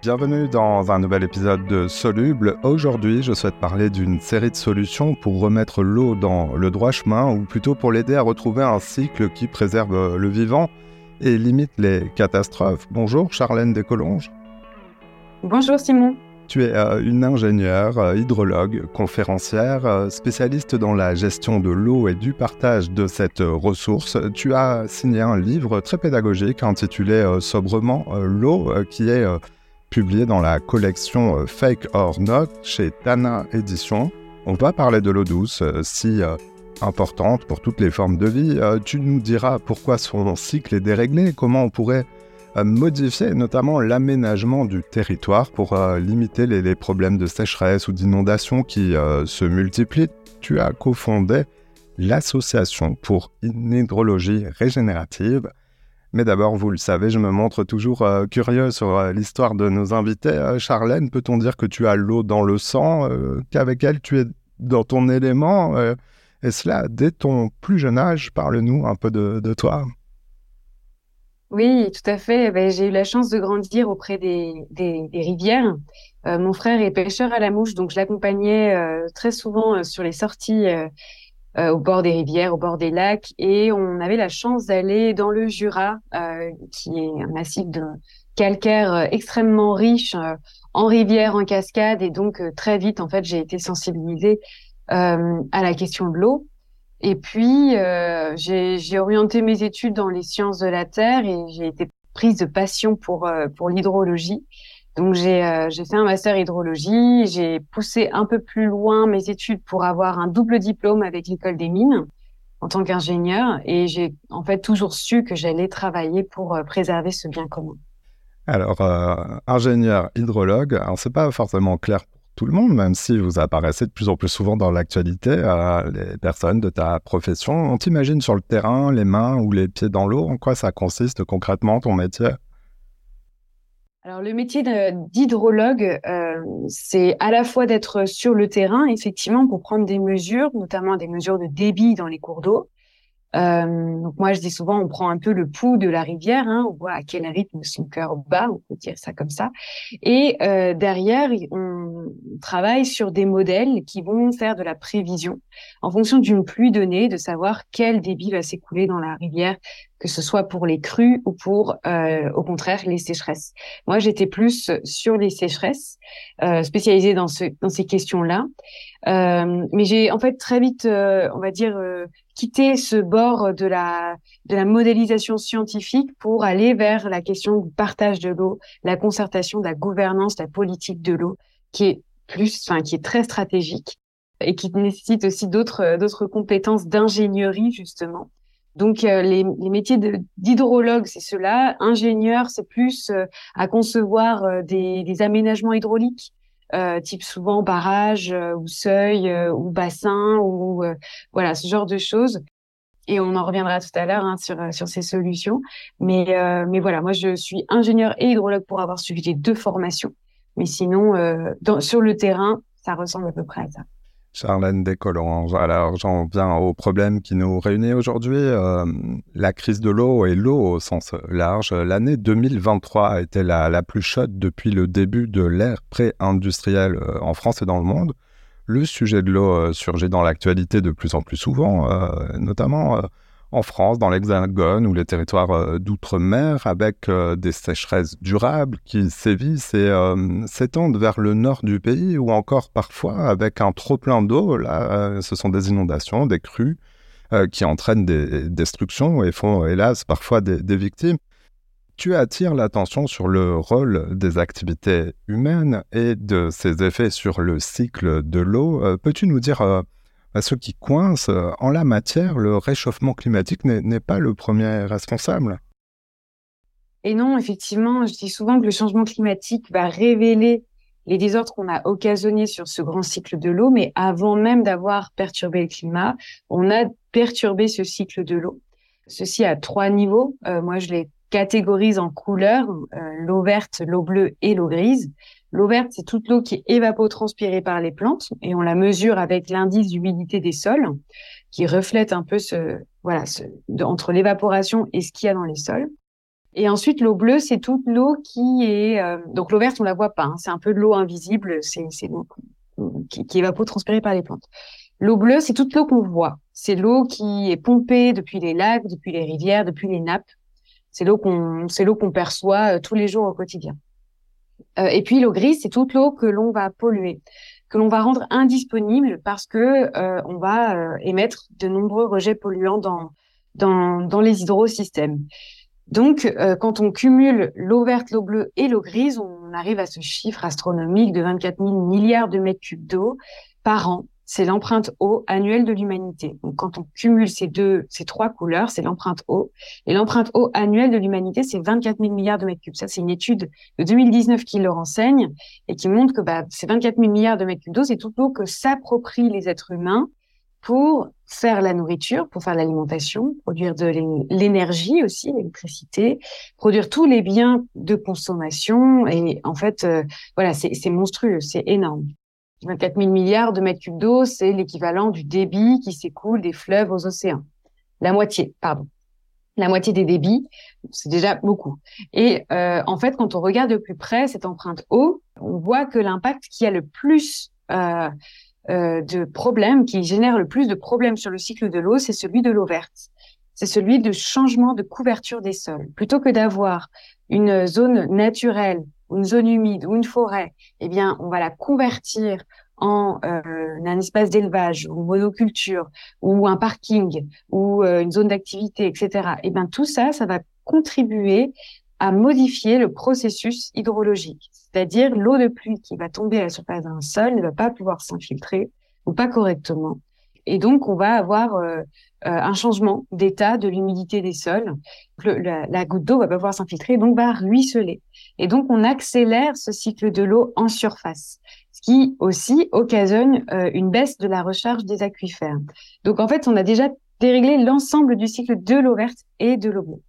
Bienvenue dans un nouvel épisode de Soluble. Aujourd'hui, je souhaite parler d'une série de solutions pour remettre l'eau dans le droit chemin, ou plutôt pour l'aider à retrouver un cycle qui préserve le vivant et limite les catastrophes. Bonjour Charlène Descolonges. Bonjour Simon. Tu es euh, une ingénieure, euh, hydrologue, conférencière, euh, spécialiste dans la gestion de l'eau et du partage de cette ressource. Tu as signé un livre très pédagogique intitulé sobrement L'eau, qui est publié dans la collection Fake or Not chez Tana Édition. On va parler de l'eau douce, si importante pour toutes les formes de vie. tu nous diras pourquoi son cycle est déréglé, comment on pourrait modifier notamment l'aménagement du territoire pour euh, limiter les, problèmes de sécheresse ou d'inondation qui euh, se multiplient. Tu as cofondé l'association pour une hydrologie régénérative. Mais d'abord, vous le savez, je me montre toujours euh, curieux sur l'histoire de nos invités. Charlène, peut-on dire que tu as l'eau dans le sang, qu'avec elle tu es dans ton élément Et cela dès ton plus jeune âge? Parle-nous un peu de toi. Oui, tout à fait. Ben, j'ai eu la chance de grandir auprès des, des, rivières. Euh, mon frère est pêcheur à la mouche, donc je l'accompagnais euh, très souvent euh, sur les sorties au bord des rivières, au bord des lacs, et on avait la chance d'aller dans le Jura, qui est un massif de calcaire extrêmement riche en rivières, en cascades, et donc très vite, en fait, j'ai été sensibilisée à la question de l'eau. Et puis, euh, j'ai orienté mes études dans les sciences de la Terre et j'ai été prise de passion pour, euh, pour l'hydrologie. Donc, j'ai euh, fait un master hydrologie. J'ai poussé un peu plus loin mes études pour avoir un double diplôme avec l'école des mines en tant qu'ingénieur. Et j'ai en fait toujours su que j'allais travailler pour euh, préserver ce bien commun. Alors, ingénieur hydrologue, alors c'est pas forcément clair tout le monde, même si vous apparaissez de plus en plus souvent dans l'actualité, euh, les personnes de ta profession. On t'imagine sur le terrain, les mains ou les pieds dans l'eau. En quoi ça consiste concrètement ton métier? Alors le métier d'hydrologue, euh, c'est à la fois d'être sur le terrain, effectivement, pour prendre des mesures, notamment des mesures de débit dans les cours d'eau, euh, donc moi, je dis souvent, on prend un peu le pouls de la rivière, hein, on voit à quel rythme son cœur bat, on peut dire ça comme ça. Et euh, derrière, on travaille sur des modèles qui vont faire de la prévision en fonction d'une pluie donnée, de savoir quel débit va s'écouler dans la rivière, que ce soit pour les crues ou pour, euh, au contraire, les sécheresses. Moi, j'étais plus sur les sécheresses, euh, spécialisée dans, ce, dans ces questions-là. Euh, mais j'ai en fait très vite, euh, on va dire, euh, quitté ce bord de la de la modélisation scientifique pour aller vers la question du partage de l'eau, la concertation, la gouvernance, la politique de l'eau, qui est plus, enfin, qui est très stratégique et qui nécessite aussi d'autres compétences d'ingénierie justement. Donc les, les, métiers d'hydrologue, c'est cela. Ingénieur, c'est plus à concevoir des, des, aménagements hydrauliques, euh, type souvent barrage euh, ou seuil euh, ou bassin ou voilà ce genre de choses. Et on en reviendra tout à l'heure hein, sur ces solutions. Mais mais voilà, moi je suis ingénieur et hydrologue pour avoir suivi les deux formations. Mais sinon, sur le terrain, ça ressemble à peu près à ça. Charlène Descolonges. Alors, j'en viens au problème qui nous réunit aujourd'hui, euh, la crise de l'eau et l'eau au sens large. L'année 2023 a été la, la, plus chaude depuis le début de l'ère pré-industrielle euh, en France et dans le monde. Le sujet de l'eau euh, surgit dans l'actualité de plus en plus souvent, notamment en France, dans l'Hexagone ou les territoires euh, d'outre-mer, avec euh, des sécheresses durables qui sévissent et euh, s'étendent vers le nord du pays, ou encore parfois avec un trop-plein d'eau. Là, ce sont des inondations, des crues qui entraînent des destructions et font, hélas, parfois des, des victimes. Tu attires l'attention sur le rôle des activités humaines et de ses effets sur le cycle de l'eau. Peux-tu nous dire à ceux qui coincent, euh, en la matière, le réchauffement climatique n'est pas le premier responsable. Et non, effectivement, je dis souvent que le changement climatique va révéler les désordres qu'on a occasionnés sur ce grand cycle de l'eau, mais avant même d'avoir perturbé le climat, on a perturbé ce cycle de l'eau. Ceci à trois niveaux. Euh, moi, je les catégorise en couleurs, euh, l'eau verte, l'eau bleue et l'eau grise. L'eau verte, c'est toute l'eau qui est évapotranspirée par les plantes et on la mesure avec l'indice d'humidité des sols qui reflète un peu ce, voilà, entre l'évaporation et ce qu'il y a dans les sols. Et ensuite, l'eau bleue, c'est toute l'eau qui est... Euh, donc l'eau verte, on la voit pas. Hein. c'est un peu de l'eau invisible, c'est l'eau qui, qui évapotranspirée par les plantes. L'eau bleue, c'est toute l'eau qu'on voit. C'est l'eau qui est pompée depuis les lacs, depuis les rivières, depuis les nappes. C'est l'eau qu'on, c'est l'eau qu'on perçoit euh, tous les jours au quotidien. Euh, et puis l'eau grise, c'est toute l'eau que l'on va polluer, que l'on va rendre indisponible parce que euh, on va émettre de nombreux rejets polluants dans dans, dans les hydrosystèmes. Donc, quand on cumule l'eau verte, l'eau bleue et l'eau grise, on arrive à ce chiffre astronomique de 24 000 milliards de mètres cubes d'eau par an c'est l'empreinte eau annuelle de l'humanité. Donc, quand on cumule ces deux, ces trois couleurs, c'est l'empreinte eau. Et l'empreinte eau annuelle de l'humanité, c'est 24 000 milliards de mètres cubes. Ça, c'est une étude de 2019 qui le renseigne et qui montre que bah, ces 24 000 milliards de mètres cubes d'eau, c'est toute l'eau que s'approprient les êtres humains pour faire la nourriture, pour faire l'alimentation, produire de l'énergie aussi, l'électricité, produire tous les biens de consommation. Et en fait, euh, voilà, c'est monstrueux, c'est énorme. 24 000 milliards de mètres cubes d'eau, c'est l'équivalent du débit qui s'écoule des fleuves aux océans. La moitié, pardon. La moitié des débits, c'est déjà beaucoup. Et euh, en fait, quand on regarde de plus près cette empreinte eau, on voit que l'impact qui a le plus euh, euh, de problèmes, qui génère le plus de problèmes sur le cycle de l'eau, c'est celui de l'eau verte. C'est celui de changement de couverture des sols. Plutôt que d'avoir une zone naturelle une zone humide ou une forêt, eh bien, on va la convertir en euh, un espace d'élevage ou monoculture ou un parking ou euh, une zone d'activité, etc. Eh bien, tout ça, ça va contribuer à modifier le processus hydrologique. C'est-à-dire l'eau de pluie qui va tomber à la surface d'un sol ne va pas pouvoir s'infiltrer ou pas correctement. Et donc, on va avoir euh, un changement d'état de l'humidité des sols. la, goutte d'eau va pouvoir s'infiltrer, donc va ruisseler. Et donc, on accélère ce cycle de l'eau en surface, ce qui aussi occasionne euh, une baisse de la recharge des aquifères. Donc, en fait, on a déjà déréglé l'ensemble du cycle de l'eau verte et de l'eau bleue.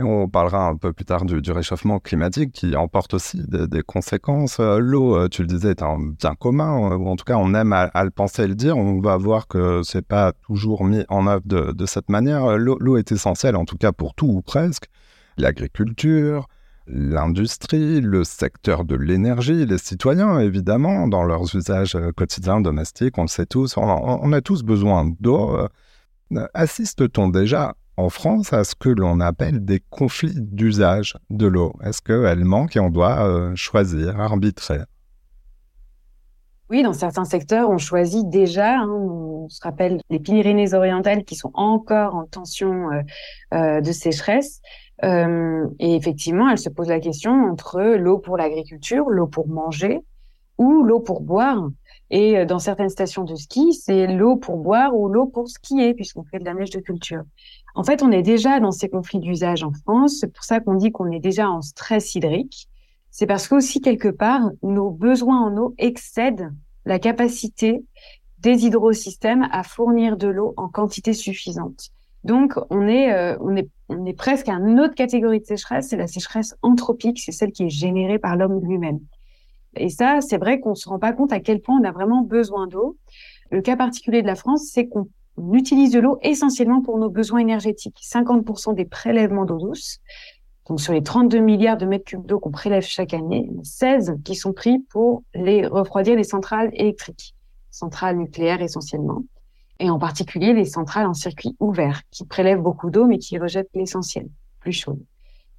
On parlera un peu plus tard du, réchauffement climatique qui emporte aussi des, conséquences. Euh, l'eau, euh, tu le disais, est un bien commun, ou en tout cas on aime à, le penser et le dire. On va voir que c'est pas toujours mis en œuvre de, cette manière. L'eau est essentielle, en tout cas pour tout ou presque. L'agriculture, l'industrie, le secteur de l'énergie, les citoyens, évidemment, dans leurs usages euh, quotidiens domestiques, on le sait tous, on, a tous besoin d'eau. Euh, assiste-t-on déjà en France à ce que l'on appelle des conflits d'usage de l'eau Est-ce qu'elle manque et on doit euh, choisir, arbitrer? Oui, dans certains secteurs, on choisit déjà, hein, on se rappelle les Pyrénées-Orientales qui sont encore en tension de sécheresse. Euh, et effectivement, elle se pose la question entre l'eau pour l'agriculture, l'eau pour manger ou l'eau pour boire. Et euh, dans certaines stations de ski, c'est l'eau pour boire ou l'eau pour skier, puisqu'on fait de la neige de culture. En fait, on est déjà dans ces conflits d'usage en France. C'est pour ça qu'on dit qu'on est déjà en stress hydrique. C'est parce qu'aussi, quelque part, nos besoins en eau excèdent la capacité des hydrosystèmes à fournir de l'eau en quantité suffisante. Donc, on est, euh, on est, on est presque à une autre catégorie de sécheresse, c'est la sécheresse anthropique, c'est celle qui est générée par l'homme lui-même. Et ça, c'est vrai qu'on se rend pas compte à quel point on a vraiment besoin d'eau. Le cas particulier de la France, c'est qu'on utilise de l'eau essentiellement pour nos besoins énergétiques. 50% des prélèvements d'eau douce, donc sur les 32 milliards de mètres cubes d'eau qu'on prélève chaque année, 16 qui sont pris pour les refroidir les centrales électriques, centrales nucléaires essentiellement et en particulier les centrales en circuit ouvert, qui prélèvent beaucoup d'eau, mais qui rejettent l'essentiel, plus chaud.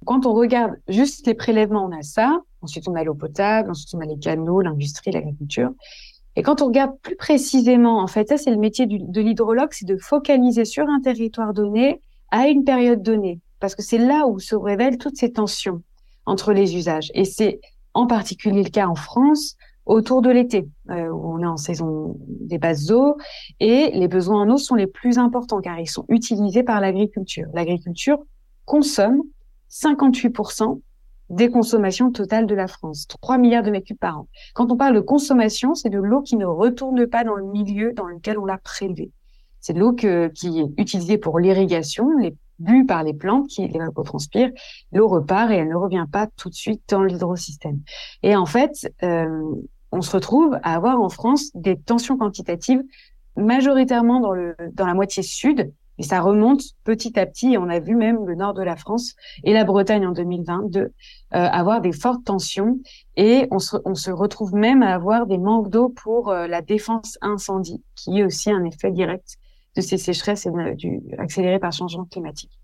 Quand on regarde juste les prélèvements, on a ça. Ensuite, on a l'eau potable. Ensuite, on a les canaux, l'industrie, l'agriculture. Et quand on regarde plus précisément, en fait, ça, c'est le métier de l'hydrologue, c'est de focaliser sur un territoire donné à une période donnée. Parce que c'est là où se révèlent toutes ces tensions entre les usages. Et c'est en particulier le cas en France, autour de l'été, euh, où on est en saison des basses eaux, et les besoins en eau sont les plus importants car ils sont utilisés par l'agriculture. L'agriculture consomme 58% des consommations totales de la France, 3 milliards de mètres cubes par an. Quand on parle de consommation, c'est de l'eau qui ne retourne pas dans le milieu dans lequel on l'a prélevée. C'est de l'eau qui est utilisée pour l'irrigation, les bu par les plantes qui l'évapotranspirent, l'eau repart et elle ne revient pas tout de suite dans l'hydrosystème. Et en fait, euh, on se retrouve à avoir en France des tensions quantitatives majoritairement dans, le, dans la moitié sud, Et ça remonte petit à petit. Et on a vu même le nord de la France et la Bretagne en 2022 euh, avoir des fortes tensions. Et on se, retrouve même à avoir des manques d'eau pour euh, la défense incendie, qui est aussi un effet direct de ces sécheresses et accélérées par changement climatique.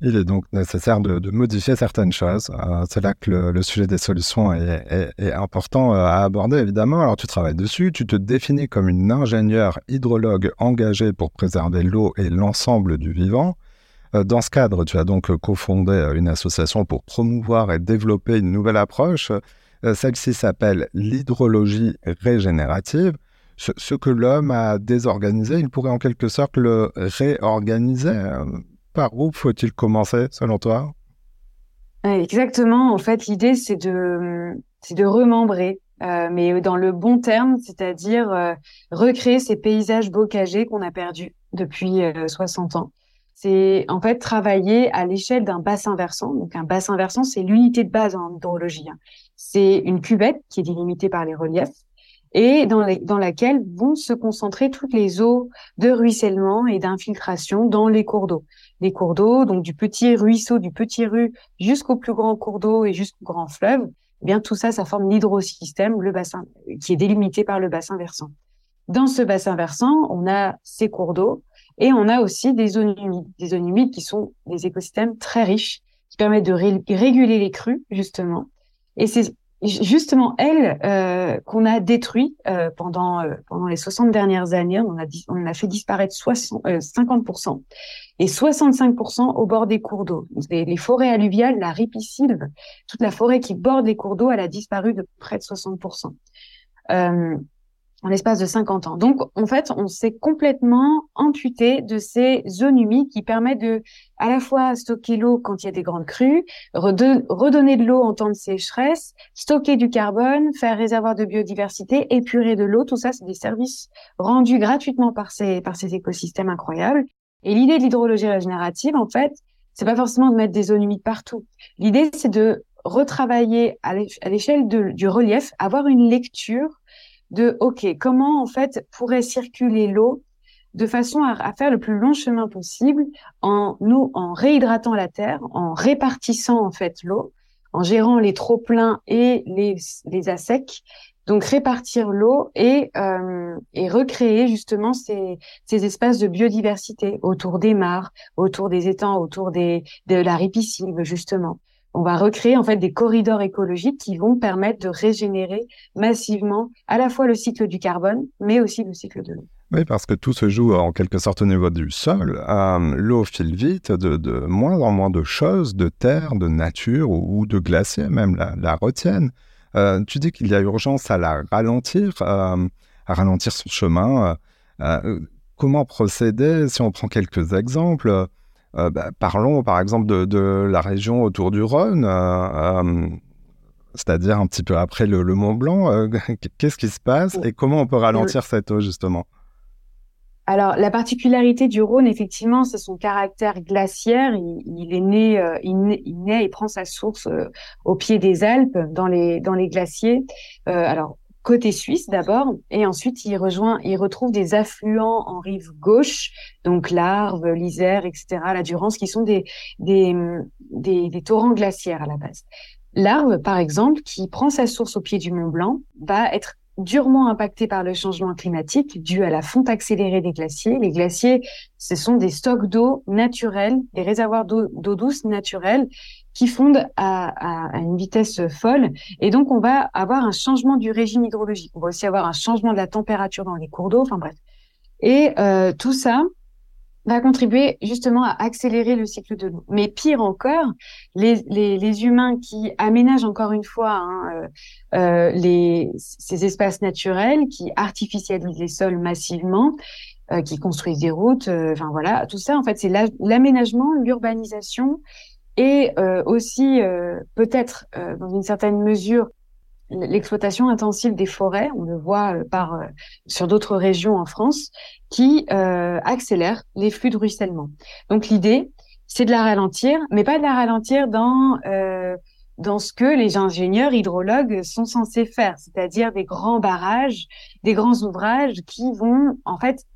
Il est donc nécessaire de, modifier certaines choses. Euh, c'est là que le, sujet des solutions est, important euh, à aborder, évidemment. Alors, tu travailles dessus, tu te définis comme une ingénieure hydrologue engagée pour préserver l'eau et l'ensemble du vivant. Euh, dans ce cadre, tu as donc cofondé une association pour promouvoir et développer une nouvelle approche. Celle-ci s'appelle l'hydrologie régénérative. Ce, que l'homme a désorganisé, il pourrait en quelque sorte le réorganiser. Par où faut-il commencer, selon toi? Exactement. En fait, l'idée, c'est de, de remembrer, euh, mais dans le bon terme, c'est-à-dire euh, recréer ces paysages bocagés qu'on a perdus depuis 60 euh, ans. C'est en fait travailler à l'échelle d'un bassin versant. Donc un bassin versant, c'est l'unité de base en hydrologie. Hein. C'est une cuvette qui est délimitée par les reliefs et dans, dans laquelle vont se concentrer toutes les eaux de ruissellement et d'infiltration dans les cours d'eau. Les cours d'eau, donc du petit ruisseau, du petit rue jusqu'au plus grand cours d'eau et jusqu'au grand fleuve, eh bien tout ça, ça forme l'hydrosystème, le bassin qui est délimité par le bassin versant. Dans ce bassin versant, on a ces cours d'eau et on a aussi des zones humides, des zones humides qui sont des écosystèmes très riches, qui permettent de réguler les crues justement. Et c'est justement elle euh, qu'on a détruit euh, pendant euh, pendant les 60 dernières années on a on a fait disparaître 60 50% et 65% au bord des cours d'eau. Les, forêts alluviales la ripisylve toute la forêt qui borde les cours d'eau elle a disparu de près de 60 en l'espace de 50 ans. Donc, en fait, on s'est complètement amputé de ces zones humides qui permettent de, à la fois stocker l'eau quand il y a des grandes crues, redonner de l'eau en temps de sécheresse, stocker du carbone, faire réservoir de biodiversité, épurer de l'eau. Tout ça, c'est des services rendus gratuitement par ces, par ces écosystèmes incroyables. Et l'idée de l'hydrologie régénérative, en fait, c'est pas forcément de mettre des zones humides partout. L'idée, c'est de retravailler à l'échelle du relief, avoir une lecture de OK, comment en fait pourrait circuler l'eau de façon à, faire le plus long chemin possible en nous en réhydratant la terre, en répartissant en fait l'eau, en gérant les trop pleins et les les assecs. Donc répartir l'eau et euh, et recréer justement ces ces espaces de biodiversité autour des mares, autour des étangs, autour des de la ripisylve justement on va recréer en fait des corridors écologiques qui vont permettre de régénérer massivement à la fois le cycle du carbone, mais aussi le cycle de l'eau. Oui, parce que tout se joue en quelque sorte au niveau du sol. Euh, l'eau file vite de, moins en moins de choses, de terre, de nature ou, de glaciers même la, retiennent. Euh, tu dis qu'il y a urgence à la ralentir, euh, à ralentir son chemin. comment procéder si on prend quelques exemples? Euh, bah, parlons par exemple de, la région autour du Rhône, euh, euh, c'est-à-dire un petit peu après le, Mont Blanc. Qu'est-ce qui se passe et comment on peut ralentir cette eau justement? Alors, la particularité du Rhône, effectivement, c'est son caractère glaciaire. Il, est né, il, naît, il prend sa source au pied des Alpes, dans les dans les glaciers. alors, côté suisse d'abord, et ensuite il rejoint, il retrouve des affluents en rive gauche, donc l'Arve, l'Isère, etc., la Durance, qui sont des, des, des, torrents glaciaires à la base. L'Arve, par exemple, qui prend sa source au pied du Mont Blanc, va être durement impacté par le changement climatique dû à la fonte accélérée des glaciers. Les glaciers, ce sont des stocks d'eau naturels, des réservoirs d'eau douce naturels qui fondent à, une vitesse folle. Et donc, on va avoir un changement du régime hydrologique. On va aussi avoir un changement de la température dans les cours d'eau. Enfin bref. Et euh, tout ça va contribuer justement à accélérer le cycle de l'eau. Mais pire encore, les, humains qui aménagent encore une fois hein, euh, euh, ces espaces naturels, qui artificialisent les sols massivement, qui construisent des routes, enfin voilà, tout ça en fait c'est l'aménagement, l'urbanisation et euh, aussi euh, peut-être euh, dans une certaine mesure l'exploitation intensive des forêts, on le voit par sur d'autres régions en France, qui accélère les flux de ruissellement. Donc l'idée, c'est de la ralentir, mais pas de la ralentir dans dans ce que les ingénieurs hydrologues sont censés faire, c'est-à-dire des grands barrages, des grands ouvrages qui vont en fait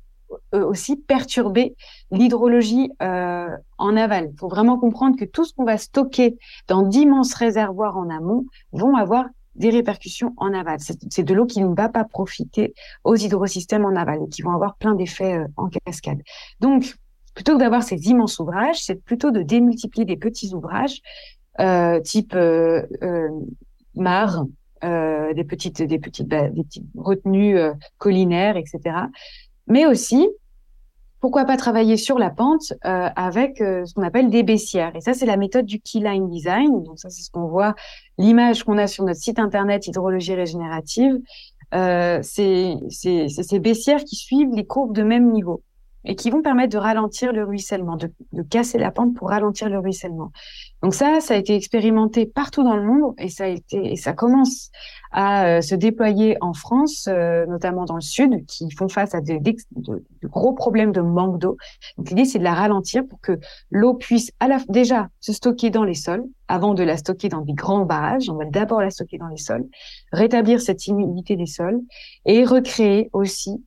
aussi perturber l'hydrologie euh, en aval. Il faut vraiment comprendre que tout ce qu'on va stocker dans d'immenses réservoirs en amont vont avoir des répercussions en aval. C'est de l'eau qui ne va pas profiter aux hydrosystèmes en aval et qui vont avoir plein d'effets euh, en cascade. Donc, plutôt que d'avoir ces immenses ouvrages, c'est plutôt de démultiplier des petits ouvrages euh, type euh, euh, mares, euh, des petites, des petites, bah, des petites retenues euh, collinaires, etc. Mais aussi, pourquoi pas travailler sur la pente euh, avec euh, ce qu'on appelle des baissières. Et ça, c'est la méthode du keyline design. Donc ça, c'est ce qu'on voit, l'image qu'on a sur notre site internet Hydrologie régénérative. Euh, c'est ces baissières qui suivent les courbes de même niveau et qui vont permettre de ralentir le ruissellement, de, de, casser la pente pour ralentir le ruissellement. Donc ça, ça a été expérimenté partout dans le monde et ça a été et ça commence à euh, se déployer en France, euh, notamment dans le sud, qui font face à de, de, de gros problèmes de manque d'eau. Donc l'idée, c'est de la ralentir pour que l'eau puisse à la, déjà se stocker dans les sols avant de la stocker dans des grands barrages. On va d'abord la stocker dans les sols, rétablir cette humidité des sols et recréer aussi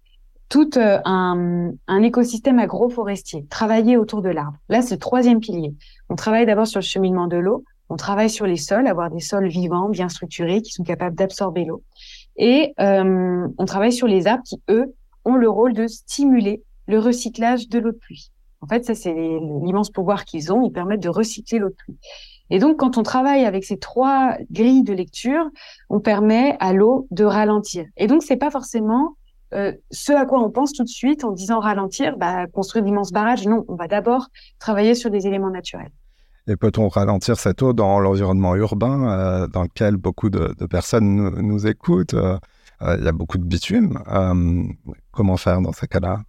tout euh, un, écosystème agroforestier, travailler autour de l'arbre. Là, c'est le troisième pilier. On travaille d'abord sur le cheminement de l'eau, on travaille sur les sols, avoir des sols vivants, bien structurés, qui sont capables d'absorber l'eau. Et euh, on travaille sur les arbres qui, eux, ont le rôle de stimuler le recyclage de l'eau de pluie. En fait, ça, c'est l'immense pouvoir qu'ils ont. Ils permettent de recycler l'eau de pluie. Et donc, quand on travaille avec ces trois grilles de lecture, on permet à l'eau de ralentir. Et donc, c'est pas forcément euh, ce à quoi on pense tout de suite en disant ralentir, bah, construire d'immenses barrages. Non, on va d'abord travailler sur des éléments naturels. Et peut-on ralentir cette eau dans l'environnement urbain euh, dans lequel beaucoup de, de personnes nous, nous écoutent euh, Il y a beaucoup de bitume. Comment faire dans ces cas-là?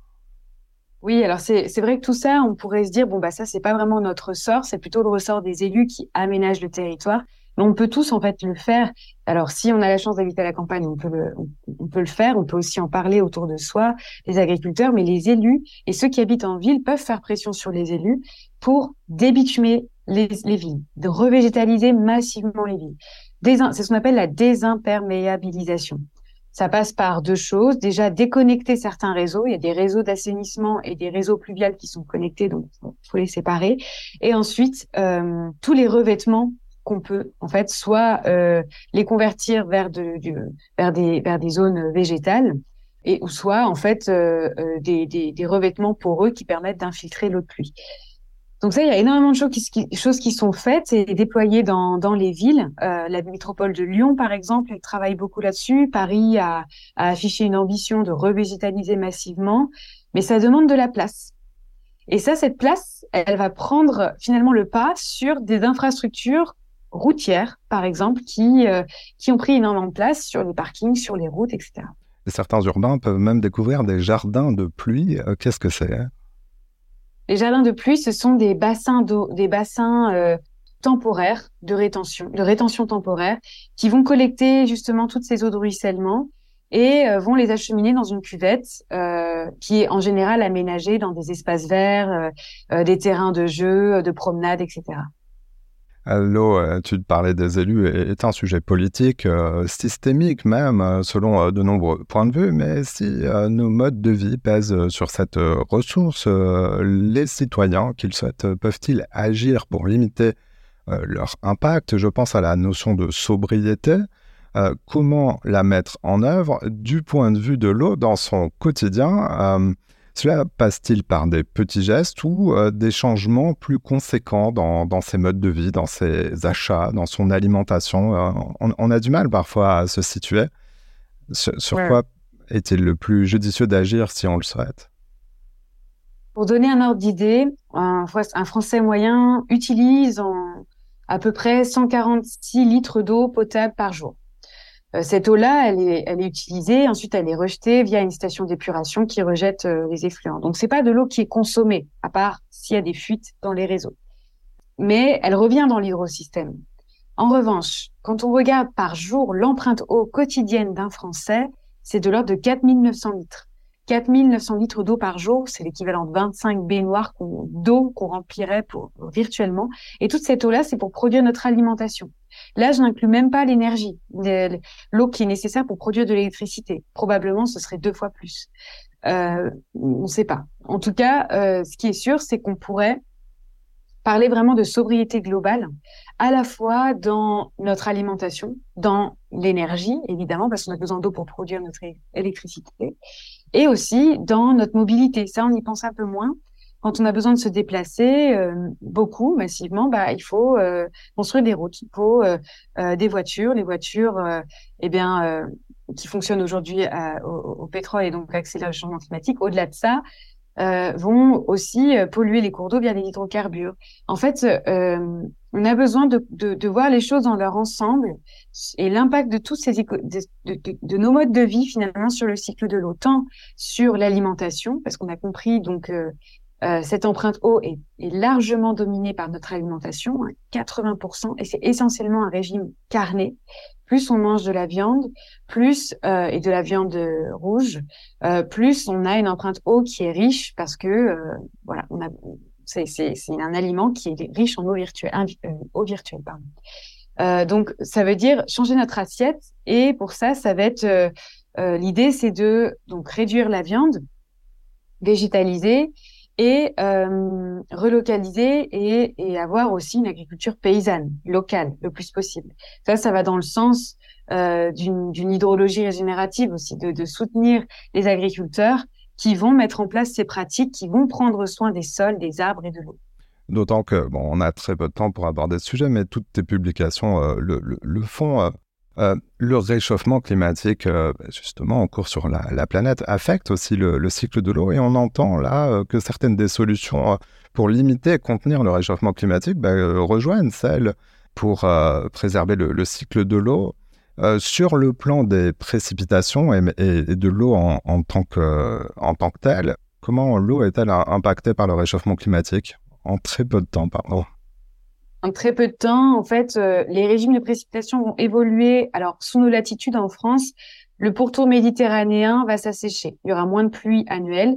Oui, alors c'est vrai que tout ça, on pourrait se dire bon bah ça c'est pas vraiment notre ressort, c'est plutôt le ressort des élus qui aménagent le territoire. On peut tous en fait le faire. Alors si on a la chance d'habiter à la campagne, on peut le, on, peut le faire. On peut aussi en parler autour de soi, les agriculteurs, mais les élus et ceux qui habitent en ville peuvent faire pression sur les élus pour débitumer les, les villes, de revégétaliser massivement les villes. C'est ce qu'on appelle la désimperméabilisation. Ça passe par deux choses. Déjà, déconnecter certains réseaux. Il y a des réseaux d'assainissement et des réseaux pluviales qui sont connectés, donc il faut les séparer. Et ensuite, euh, tous les revêtements qu'on peut en fait soit euh, les convertir vers des vers des zones végétales et ou soit en fait euh, euh, des, des, des, revêtements poreux qui permettent d'infiltrer l'eau de pluie. Donc ça, il y a énormément de choses qui, sont faites et déployées dans, les villes. La métropole de Lyon, par exemple, elle travaille beaucoup là-dessus. Paris a, a affiché une ambition de revégétaliser massivement, mais ça demande de la place. Et ça, cette place, elle va prendre finalement le pas sur des infrastructures routières, par exemple, qui, euh, qui ont pris énormément de place sur les parkings, sur les routes, etc. Et certains urbains peuvent même découvrir des jardins de pluie. Euh, Qu'est-ce que c'est? Les jardins de pluie, ce sont des bassins d'eau, des bassins euh, temporaires de rétention, de rétention temporaire, qui vont collecter justement toutes ces eaux de ruissellement et euh, vont les acheminer dans une cuvette euh, qui est en général aménagée dans des espaces verts, euh, des terrains de jeu, de promenade, etc. L'eau, tu parlais des élus, est un sujet politique, euh, systémique même, euh, selon euh, de nombreux points de vue, mais si nos modes de vie pèsent sur cette ressource, les citoyens qu'ils souhaitent peuvent-ils agir pour limiter leur impact? Je pense à la notion de sobriété. comment la mettre en œuvre? Du point de vue de l'eau dans son quotidien cela passe-t-il par des petits gestes ou euh, des changements plus conséquents dans, dans, ses modes de vie, dans ses achats, dans son alimentation? Euh, on, on, a du mal parfois à se situer. Sur, sur ouais. quoi est-il le plus judicieux d'agir si on le souhaite? Pour donner un ordre d'idée, un, un, Français moyen utilise en, à peu près 146 litres d'eau potable par jour. Euh, cette eau-là, elle est, elle est utilisée, ensuite elle est rejetée via une station d'épuration qui rejette euh, les effluents. Donc c'est pas de l'eau qui est consommée, à part s'il y a des fuites dans les réseaux. Mais elle revient dans l'hydrosystème. En revanche, quand on regarde par jour l'empreinte eau quotidienne d'un Français, c'est de l'ordre de 4900 litres. 4900 litres d'eau par jour, c'est l'équivalent de 25 baignoires d'eau qu'on remplirait virtuellement. Et toute cette eau-là, c'est pour produire notre alimentation. Là, je n'inclus même pas l'énergie, l'eau qui est nécessaire pour produire de l'électricité. Probablement, ce serait deux fois plus. on ne sait pas. En tout cas, ce qui est sûr, c'est qu'on pourrait parler vraiment de sobriété globale, à la fois dans notre alimentation, dans l'énergie, évidemment, parce qu'on a besoin d'eau pour produire notre électricité, et aussi dans notre mobilité. Ça, on y pense un peu moins. Quand on a besoin de se déplacer euh, beaucoup, massivement, bah, il faut euh, construire des routes, il faut euh, des voitures. Les voitures, eh bien, qui fonctionnent aujourd'hui au, au, pétrole et donc accélèrent le changement climatique. Au-delà de ça, vont aussi polluer les cours d'eau via les hydrocarbures. En fait, on a besoin de, de, de, voir les choses dans leur ensemble et l'impact de tous ces de, de, nos modes de vie finalement sur le cycle de l'eau, tant sur l'alimentation, parce qu'on a compris donc euh, euh, cette empreinte eau est, est, largement dominée par notre alimentation, 80%, et c'est essentiellement un régime carné. Plus on mange de la viande, plus euh, et de la viande rouge, euh, plus on a une empreinte eau qui est riche parce que euh, voilà, on a c'est un aliment qui est riche en eau virtuelle, euh. Euh, donc ça veut dire changer notre assiette et pour ça ça va être l'idée c'est de donc réduire la viande, végétaliser et euh, relocaliser et, avoir aussi une agriculture paysanne, locale, le plus possible. Ça, ça va dans le sens euh, d'une hydrologie régénérative aussi, de, soutenir les agriculteurs qui vont mettre en place ces pratiques, qui vont prendre soin des sols, des arbres et de l'eau. D'autant que, bon, on a très peu de temps pour aborder ce sujet, mais toutes tes publications euh, le, font. Euh, euh, le réchauffement climatique, euh, justement, en cours sur la, planète, affecte aussi le, cycle de l'eau. Et on entend là que certaines des solutions pour limiter et contenir le réchauffement climatique bah, rejoignent celles pour préserver le, cycle de l'eau. Sur le plan des précipitations et, de l'eau en, tant que, en tant que telle, comment l'eau est-elle impactée par le réchauffement climatique? En très peu de temps, pardon en très peu de temps, en fait, euh, les régimes de précipitation vont évoluer. Alors, sous nos latitudes en France, le pourtour méditerranéen va s'assécher. Il y aura moins de pluie annuelle.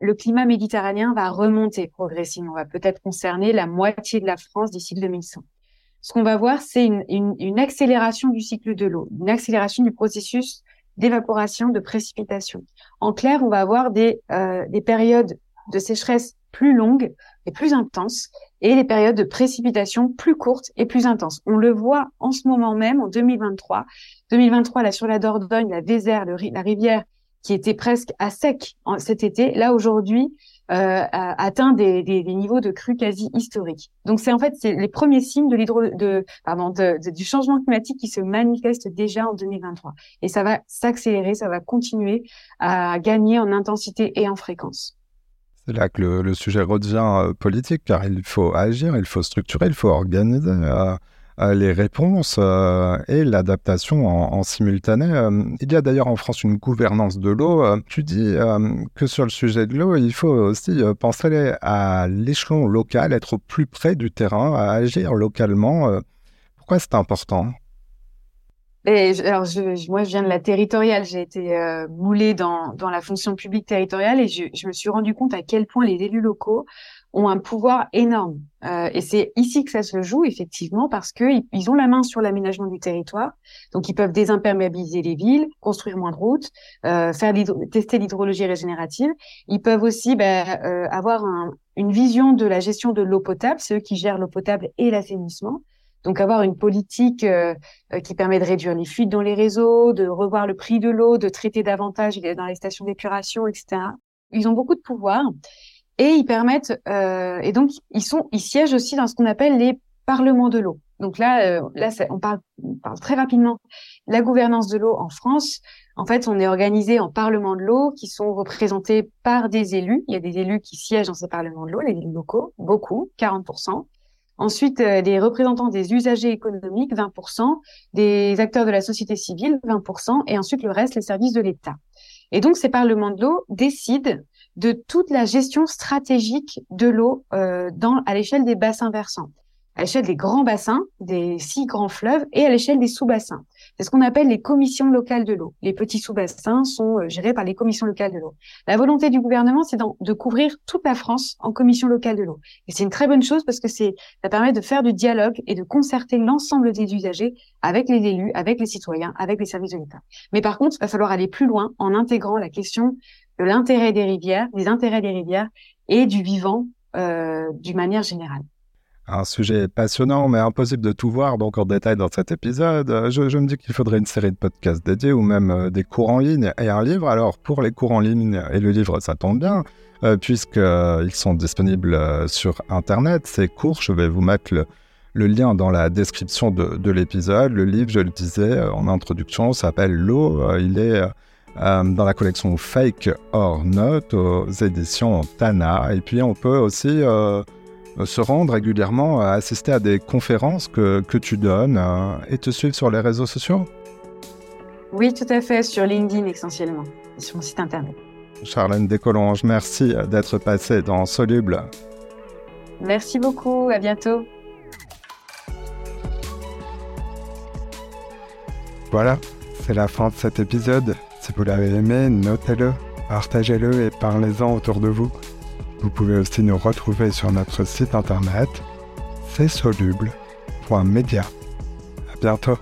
Le climat méditerranéen va remonter progressivement. On va peut-être concerner la moitié de la France d'ici 2100. Ce qu'on va voir, c'est une, une, une, accélération du cycle de l'eau, une accélération du processus d'évaporation, de précipitation. En clair, on va avoir des, euh, des périodes de sécheresse plus longues et plus intenses et les périodes de précipitation plus courtes et plus intenses. On le voit en ce moment même, en 2023. 2023, là, sur la Dordogne, la Vézère, la rivière qui était presque à sec cet été, là, aujourd'hui, euh, atteint des, niveaux de crues quasi historiques. Donc, c'est en fait c'est les premiers signes de l'hydro, de, pardon, du changement climatique qui se manifeste déjà en 2023. Et ça va s'accélérer, ça va continuer à gagner en intensité et en fréquence. C'est là que le, sujet redevient euh, politique, car il faut agir, il faut structurer, il faut organiser euh, les réponses et l'adaptation en, simultané. il y a d'ailleurs en France une gouvernance de l'eau. tu dis que sur le sujet de l'eau, il faut aussi penser à l'échelon local, être au plus près du terrain, à agir localement. pourquoi c'est important? Alors, je, moi, je viens de la territoriale. J'ai été euh, moulée dans, dans la fonction publique territoriale et je, je, me suis rendu compte à quel point les élus locaux ont un pouvoir énorme. Euh, et c'est ici que ça se joue, effectivement, parce qu'ils ils ont la main sur l'aménagement du territoire. Donc, ils peuvent désimperméabiliser les villes, construire moins de routes, euh, faire tester l'hydrologie régénérative. Ils peuvent aussi bah, euh, avoir un, une vision de la gestion de l'eau potable. C'est eux qui gèrent l'eau potable et l'assainissement. Donc avoir une politique euh, qui permet de réduire les fuites dans les réseaux, de revoir le prix de l'eau, de traiter davantage dans les stations d'épuration, etc. Ils ont beaucoup de pouvoir et ils permettent euh, et donc ils siègent aussi dans ce qu'on appelle les parlements de l'eau. Donc là euh, là on parle, on parle très rapidement la gouvernance de l'eau en France. En fait, on est organisé en parlements de l'eau qui sont représentés par des élus. Il y a des élus qui siègent dans ces parlements de l'eau, les élus locaux, beaucoup, 40% Ensuite, euh, des représentants des usagers économiques, 20%, des acteurs de la société civile, 20%, et ensuite le reste, les services de l'État. Et donc, ces parlements de l'eau décident de toute la gestion stratégique de l'eau euh, à l'échelle des bassins versants à l'échelle des grands bassins, des six grands fleuves, et à l'échelle des sous-bassins. C'est ce qu'on appelle les commissions locales de l'eau. Les petits sous-bassins sont euh, gérés par les commissions locales de l'eau. La volonté du gouvernement, c'est de couvrir toute la France en commission locale de l'eau. Et c'est une très bonne chose parce que c'est, ça permet de faire du dialogue et de concerter l'ensemble des usagers avec les élus, avec les citoyens, avec les services de l'État. Mais par contre, il va falloir aller plus loin en intégrant la question de l'intérêt des rivières, des intérêts des rivières et du vivant euh, d'une manière générale. Un sujet passionnant, mais impossible de tout voir donc en détail dans cet épisode. Je, me dis qu'il faudrait une série de podcasts dédiés ou même euh, des cours en ligne et un livre. Alors pour les cours en ligne et le livre, ça tombe bien, euh, puisqu'ils sont disponibles sur Internet. Ces cours, je vais vous mettre le, le lien dans la description de, l'épisode. Le livre, je le disais en introduction, s'appelle L'eau. Il est euh, dans la collection Fake or Not aux éditions Tana. Et puis on peut aussi euh, se rendre régulièrement à assister à des conférences que, que tu donnes euh, et te suivre sur les réseaux sociaux. Oui, tout à fait, sur LinkedIn essentiellement, sur mon site internet. Charlène Descolonges, merci d'être passée dans Soluble. Merci beaucoup, à bientôt. Voilà, c'est la fin de cet épisode. Si vous l'avez aimé, notez-le, partagez-le et parlez-en autour de vous. Vous pouvez aussi nous retrouver sur notre site internet csoluble.media. À bientôt.